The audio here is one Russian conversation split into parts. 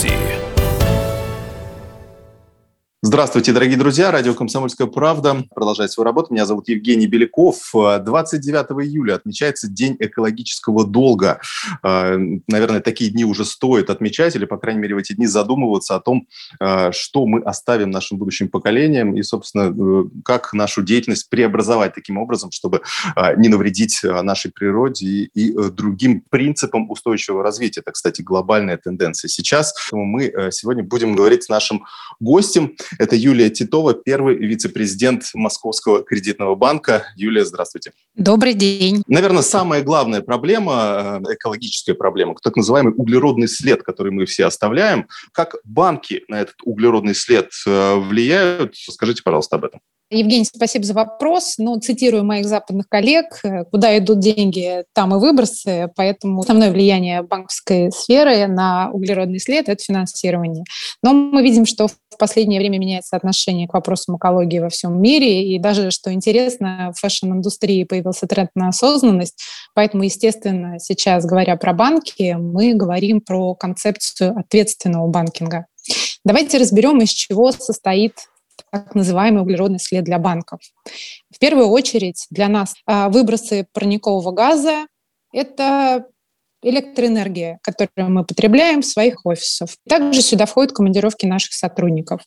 See. Здравствуйте, дорогие друзья. Радио «Комсомольская правда» продолжает свою работу. Меня зовут Евгений Беляков. 29 июля отмечается День экологического долга. А, наверное, такие дни уже стоит отмечать, или, по крайней мере, в эти дни задумываться о том, а, что мы оставим нашим будущим поколениям и, собственно, э, как нашу деятельность преобразовать таким образом, чтобы не навредить нашей природе и э, другим принципам устойчивого развития. Это, кстати, глобальная тенденция сейчас. Мы э, сегодня будем говорить с нашим гостем – это Юлия Титова, первый вице-президент Московского кредитного банка. Юлия, здравствуйте. Добрый день. Наверное, самая главная проблема, э, экологическая проблема, так называемый углеродный след, который мы все оставляем. Как банки на этот углеродный след э, влияют? Скажите, пожалуйста, об этом. Евгений, спасибо за вопрос. Ну, цитирую моих западных коллег, э, куда идут деньги, там и выбросы, поэтому основное влияние банковской сферы на углеродный след – это финансирование. Но мы видим, что в последнее время меняется отношение к вопросам экологии во всем мире, и даже, что интересно, в фэшн-индустрии появился тренд на осознанность, поэтому, естественно, сейчас, говоря про банки, мы говорим про концепцию ответственного банкинга. Давайте разберем, из чего состоит так называемый углеродный след для банков. В первую очередь для нас а, выбросы парникового газа – это электроэнергия, которую мы потребляем в своих офисах. Также сюда входят командировки наших сотрудников.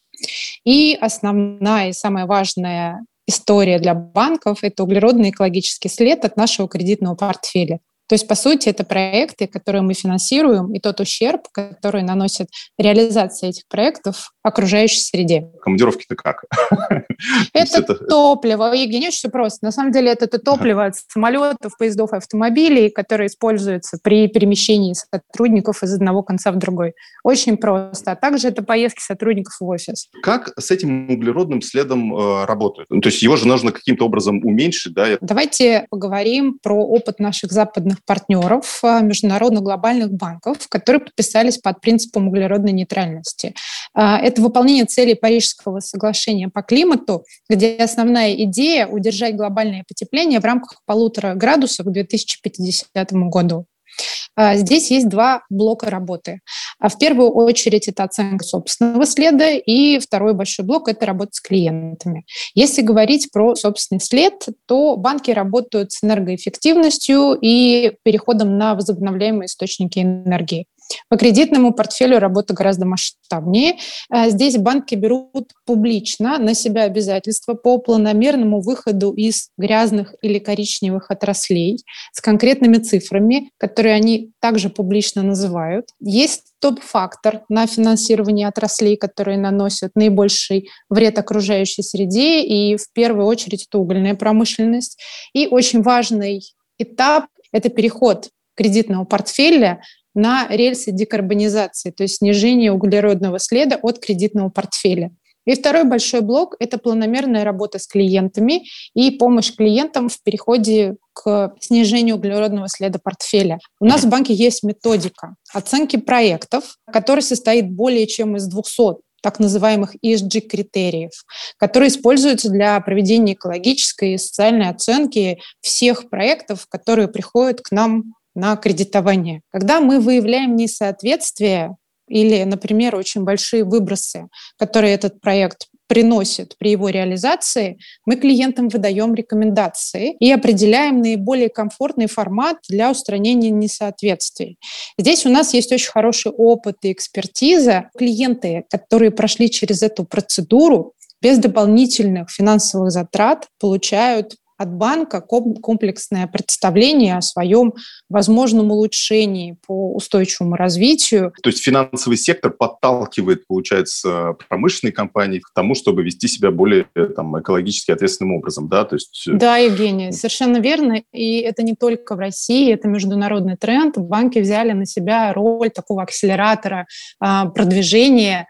И основная и самая важная история для банков – это углеродный экологический след от нашего кредитного портфеля. То есть, по сути, это проекты, которые мы финансируем, и тот ущерб, который наносит реализация этих проектов окружающей среде. Командировки-то как? Это топливо. Евгений, очень все просто. На самом деле это топливо от самолетов, поездов, автомобилей, которые используются при перемещении сотрудников из одного конца в другой. Очень просто. А также это поездки сотрудников в офис. Как с этим углеродным следом э, работают? То есть его же нужно каким-то образом уменьшить, да? Давайте поговорим про опыт наших западных партнеров, а, международных глобальных банков, которые подписались под принципом углеродной нейтральности. А, это выполнение целей Парижского соглашения по климату, где основная идея – удержать глобальное потепление в рамках полутора градусов к 2050 году. А, здесь есть два блока работы. А в первую очередь это оценка собственного следа, и второй большой блок – это работа с клиентами. Если говорить про собственный след, то банки работают с энергоэффективностью и переходом на возобновляемые источники энергии. По кредитному портфелю работа гораздо масштабнее. Э, здесь банки берут публично на себя обязательства по планомерному выходу из грязных или коричневых отраслей с конкретными цифрами, которые они также публично называют. Есть топ-фактор на финансирование отраслей, которые наносят наибольший вред окружающей среде, и в первую очередь это угольная промышленность. И очень важный этап – это переход кредитного портфеля на рельсы декарбонизации, то есть снижение углеродного следа от кредитного портфеля. И второй большой блок – это планомерная работа с клиентами и помощь клиентам в переходе к снижению углеродного следа портфеля. У нас в банке есть методика оценки проектов, которая состоит более чем из 200 так называемых ESG-критериев, которые используются для проведения экологической и социальной оценки всех проектов, которые приходят к нам на кредитование. Когда мы выявляем несоответствие или, например, очень большие выбросы, которые этот проект приносит при его реализации, мы клиентам выдаем рекомендации и определяем наиболее комфортный формат для устранения несоответствий. Здесь у нас есть очень хороший опыт и экспертиза. Клиенты, которые прошли через эту процедуру, без дополнительных финансовых затрат получают от банка комплексное представление о своем возможном улучшении по устойчивому развитию. То есть финансовый сектор подталкивает, получается, промышленные компании к тому, чтобы вести себя более там, экологически ответственным образом, да? То есть... Э, да, Евгения, совершенно верно. И это не только в России, это международный тренд. Банки взяли на себя роль такого акселератора а, продвижения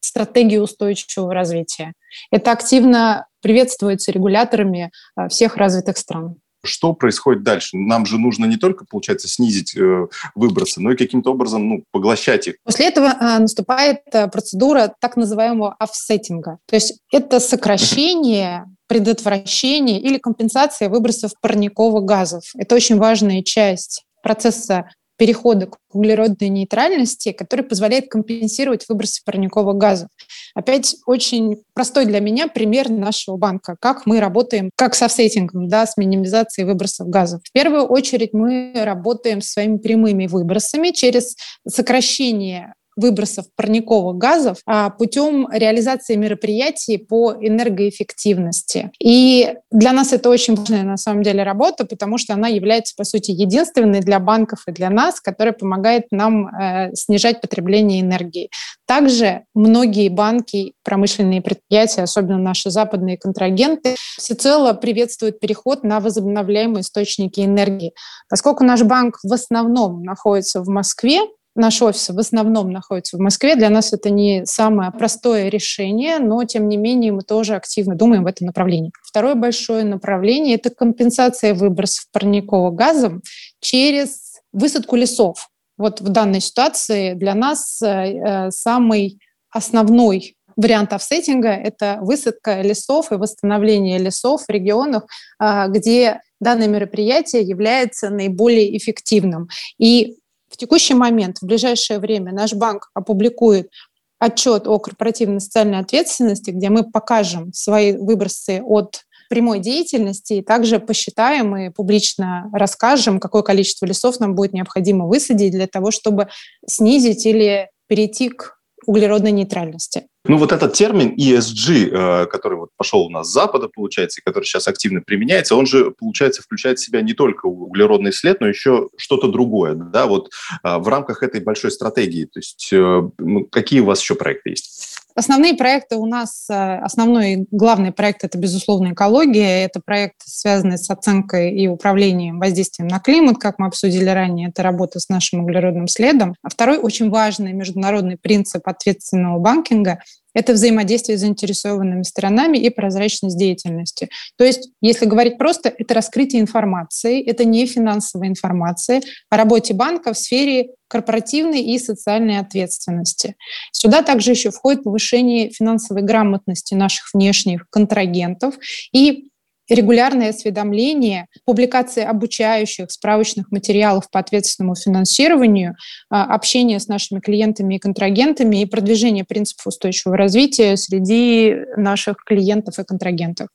стратегии устойчивого развития. Это активно приветствуется регуляторами а, всех развитых стран. Что происходит дальше? Нам же нужно не только, получается, снизить э, выбросы, но и каким-то образом ну, поглощать их. После этого э, наступает э, процедура так называемого офсеттинга. То есть это сокращение предотвращение или компенсация выбросов парниковых газов. Это очень важная часть процесса перехода к углеродной нейтральности, который позволяет компенсировать выбросы парниковых газов. Опять очень простой для меня пример нашего банка, как мы работаем, как с офсетингом, да, с минимизацией выбросов газов. В первую очередь мы работаем своими прямыми выбросами через сокращение выбросов парниковых газов а, путем реализации мероприятий по энергоэффективности. И для нас это очень важная на самом деле работа, потому что она является, по сути, единственной для банков и для нас, которая помогает нам э, снижать потребление энергии. Также многие банки, промышленные предприятия, особенно наши западные контрагенты, всецело приветствуют переход на возобновляемые источники энергии. Поскольку наш банк в основном находится в Москве, Наш офис в основном находится в Москве. Для нас это не самое простое решение, но тем не менее мы тоже активно думаем в этом направлении. Второе большое направление – это компенсация выбросов парниковых газов через высадку лесов. Вот в данной ситуации для нас э, э, самый основной вариант офсеттинга – это высадка лесов и восстановление лесов в регионах, э, где данное мероприятие является наиболее эффективным. И в текущий момент, в ближайшее время, наш банк опубликует отчет о корпоративной социальной ответственности, где мы покажем свои выбросы от прямой деятельности и также посчитаем и публично расскажем, какое количество лесов нам будет необходимо высадить для того, чтобы снизить или перейти к углеродной нейтральности. Ну вот этот термин ESG, э, который вот пошел у нас с Запада, получается, и который сейчас активно применяется, он же, получается, включает в себя не только углеродный след, но еще что-то другое, да, вот э, в рамках этой большой стратегии. То есть э, какие у вас еще проекты есть? Основные проекты у нас, основной главный проект – это, безусловно, экология. Это проект, связанный с оценкой и управлением воздействием на климат, как мы обсудили ранее. Это работа с нашим углеродным следом. А второй очень важный международный принцип ответственного банкинга это взаимодействие с заинтересованными сторонами и прозрачность деятельности. То есть, если говорить просто, это раскрытие информации, это не финансовая информация о работе банка в сфере корпоративной и социальной ответственности. Сюда также еще входит повышение финансовой грамотности наших внешних контрагентов и регулярное осведомление, публикация обучающих справочных материалов по ответственному финансированию, а, общение с нашими клиентами и контрагентами и продвижение принципов устойчивого развития среди наших клиентов и контрагентов.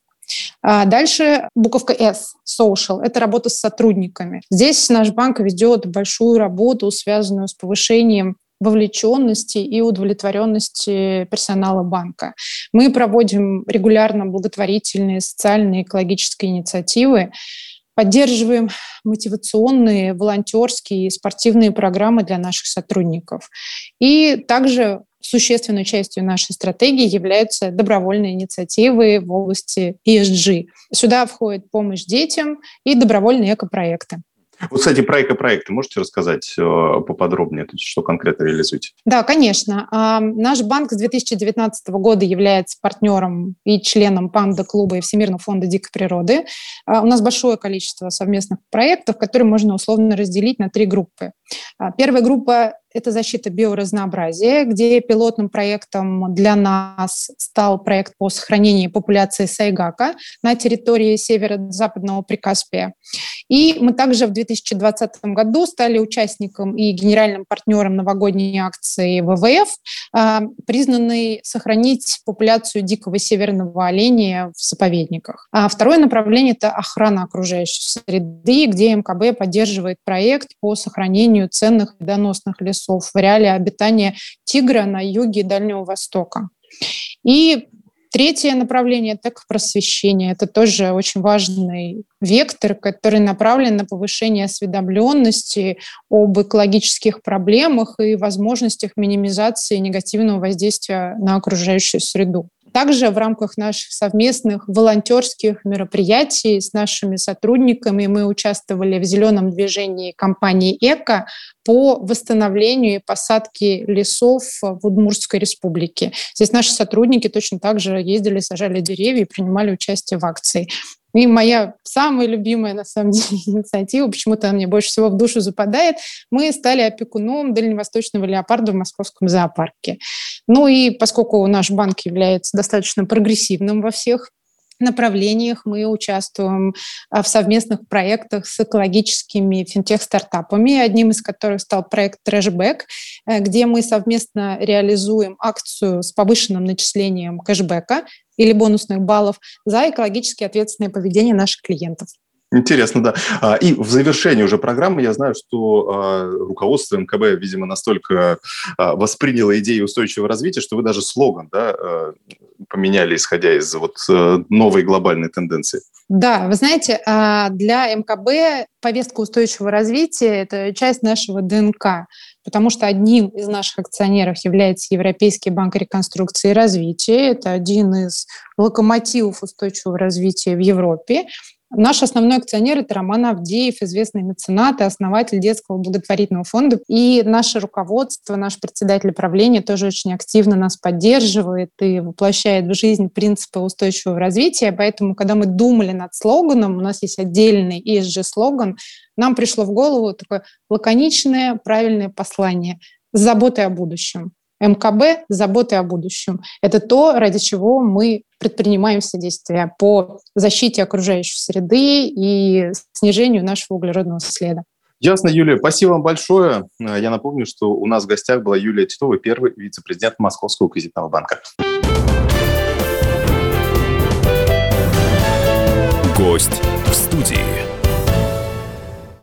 А дальше буковка S, social, это работа с сотрудниками. Здесь наш банк ведет большую работу, связанную с повышением вовлеченности и удовлетворенности персонала банка. Мы проводим регулярно благотворительные социальные экологические инициативы, поддерживаем мотивационные, волонтерские и спортивные программы для наших сотрудников. И также существенной частью нашей стратегии являются добровольные инициативы в области ESG. Сюда входит помощь детям и добровольные экопроекты. Вот, кстати, про эко-проекты можете рассказать э, поподробнее, что конкретно реализуете? Да, конечно. А, наш банк с 2019 года является партнером и членом Панда-клуба и Всемирного фонда дикой природы. А, у нас большое количество совместных проектов, которые можно условно разделить на три группы. А, первая группа это защита биоразнообразия, где пилотным проектом для нас стал проект по сохранению популяции сайгака на территории северо-западного Прикаспия. И мы также в 2020 году стали участником и генеральным партнером новогодней акции ВВФ, а, признанной сохранить популяцию дикого северного оленя в заповедниках. А второе направление – это охрана окружающей среды, где МКБ поддерживает проект по сохранению ценных и доносных лесов в реале обитания тигра на юге Дальнего Востока. И Третье направление – это просвещение. Это тоже очень важный вектор, который направлен на повышение осведомленности об экологических проблемах и возможностях минимизации негативного воздействия на окружающую среду. Также в рамках наших совместных волонтерских мероприятий с нашими сотрудниками мы участвовали в зеленом движении компании «Эко» по восстановлению и посадке лесов в Удмуртской республике. Здесь наши сотрудники точно так же ездили, сажали деревья и принимали участие в акции. И моя самая любимая, на самом деле, инициатива, почему-то она мне больше всего в душу западает, мы стали опекуном дальневосточного леопарда в московском зоопарке. Ну и поскольку наш банк является достаточно прогрессивным во всех направлениях мы участвуем в совместных проектах с экологическими финтех-стартапами, одним из которых стал проект Trashback, где мы совместно реализуем акцию с повышенным начислением кэшбэка или бонусных баллов за экологически ответственное поведение наших клиентов. Интересно, да. А, и в завершении уже программы я знаю, что а, руководство МКБ, видимо, настолько а, восприняло идею устойчивого развития, что вы даже слоган да, поменяли, исходя из вот э, новой глобальной тенденции. Да, вы знаете, для МКБ повестка устойчивого развития – это часть нашего ДНК, потому что одним из наших акционеров является Европейский банк реконструкции и развития. Это один из локомотивов устойчивого развития в Европе. Наш основной акционер – это Роман Авдеев, известный меценат и основатель детского благотворительного фонда. И наше руководство, наш председатель правления тоже очень активно нас поддерживает и воплощает в жизнь принципы устойчивого развития. Поэтому, когда мы думали над слоганом, у нас есть отдельный ESG-слоган, нам пришло в голову такое лаконичное, правильное послание с заботой о будущем. МКБ – заботы о будущем. Это то, ради чего мы предпринимаем все действия по защите окружающей среды и снижению нашего углеродного следа. Ясно, Юлия. Спасибо вам большое. Я напомню, что у нас в гостях была Юлия Титова, первый вице-президент Московского кредитного банка. Гость.